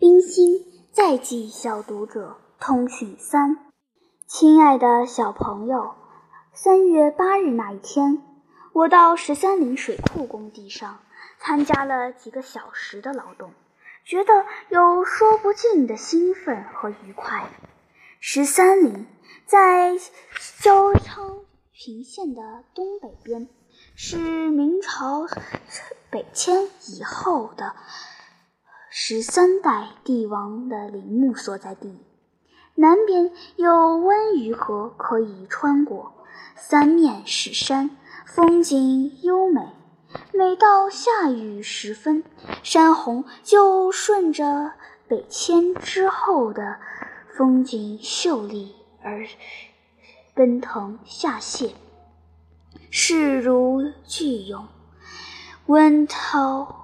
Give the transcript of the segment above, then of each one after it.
冰心再寄小读者通讯三，亲爱的小朋友，三月八日那一天，我到十三陵水库工地上参加了几个小时的劳动，觉得有说不尽的兴奋和愉快。十三陵在交昌平县的东北边，是明朝北迁以后的。十三代帝王的陵墓所在地，南边有温榆河可以穿过，三面是山，风景优美。每到下雨时分，山洪就顺着北迁之后的风景秀丽而奔腾下泻，势如巨涌，温涛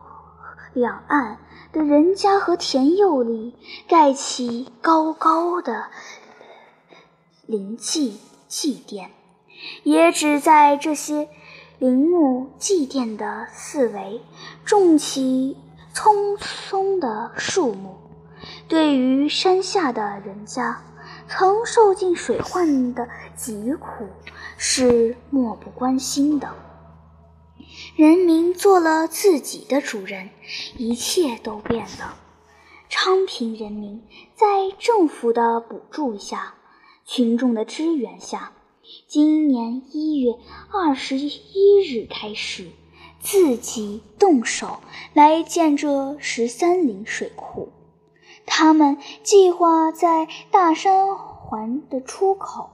两岸。的人家和田囿里盖起高高的陵祭祭殿，也只在这些陵墓祭殿的四围种起葱松的树木。对于山下的人家，曾受尽水患的疾苦是漠不关心的。人民做了自己的主人，一切都变了。昌平人民在政府的补助下、群众的支援下，今年一月二十一日开始，自己动手来建这十三陵水库。他们计划在大山环的出口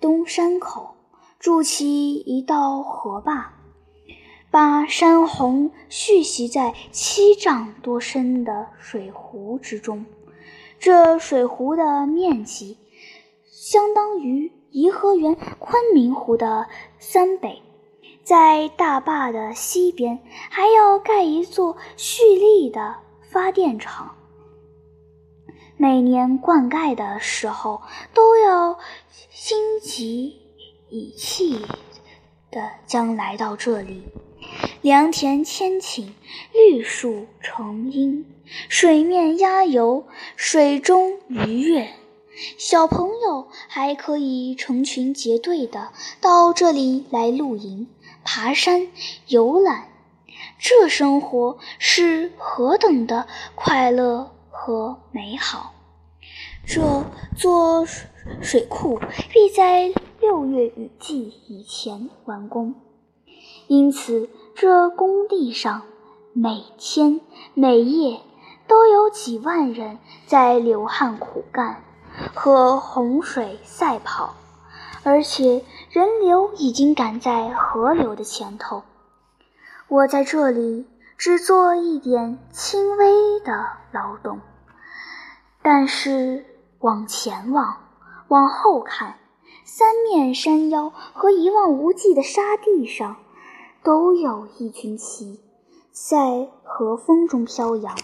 东山口筑起一道河坝。把山洪蓄积在七丈多深的水湖之中，这水湖的面积相当于颐和园昆明湖的三倍。在大坝的西边，还要盖一座蓄力的发电厂。每年灌溉的时候，都要心急意气的将来到这里。良田千顷，绿树成荫，水面压游，水中鱼跃。小朋友还可以成群结队的到这里来露营、爬山、游览，这生活是何等的快乐和美好！这座水库必在六月雨季以前完工。因此，这工地上每天每夜都有几万人在流汗苦干，和洪水赛跑，而且人流已经赶在河流的前头。我在这里只做一点轻微的劳动，但是往前望，往后看，三面山腰和一望无际的沙地上。都有一群旗在和风中飘扬。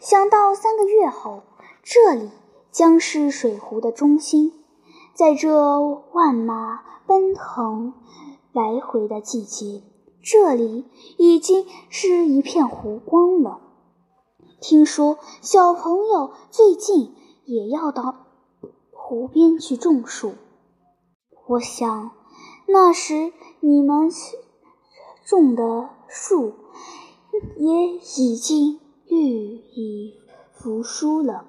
想到三个月后，这里将是水湖的中心，在这万马奔腾来回的季节，这里已经是一片湖光了。听说小朋友最近也要到湖边去种树，我想那时你们。种的树也已经绿意复苏了。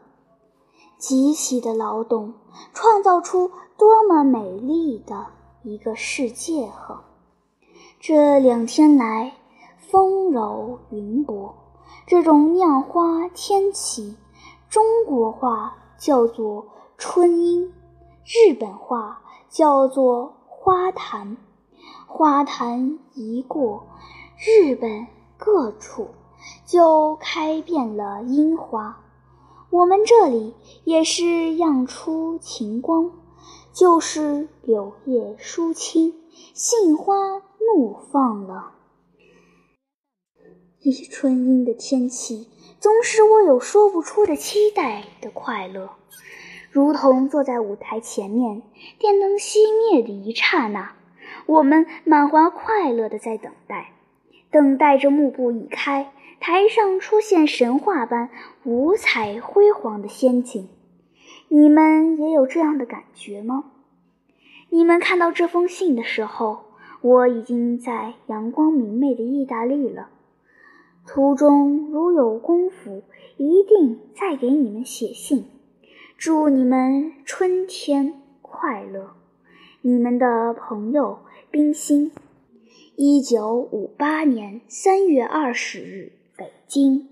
极其的劳动，创造出多么美丽的一个世界！呵，这两天来风柔云薄，这种酿花天气，中国话叫做春阴，日本话叫做花坛。花坛一过，日本各处就开遍了樱花。我们这里也是漾出晴光，就是柳叶疏青，杏花怒放了。一春阴的天气，总使我有说不出的期待的快乐，如同坐在舞台前面，电灯熄灭的一刹那。我们满怀快乐的在等待，等待着幕布已开，台上出现神话般五彩辉煌的仙境。你们也有这样的感觉吗？你们看到这封信的时候，我已经在阳光明媚的意大利了。途中如有功夫，一定再给你们写信，祝你们春天快乐。你们的朋友冰心，一九五八年三月二十日，北京。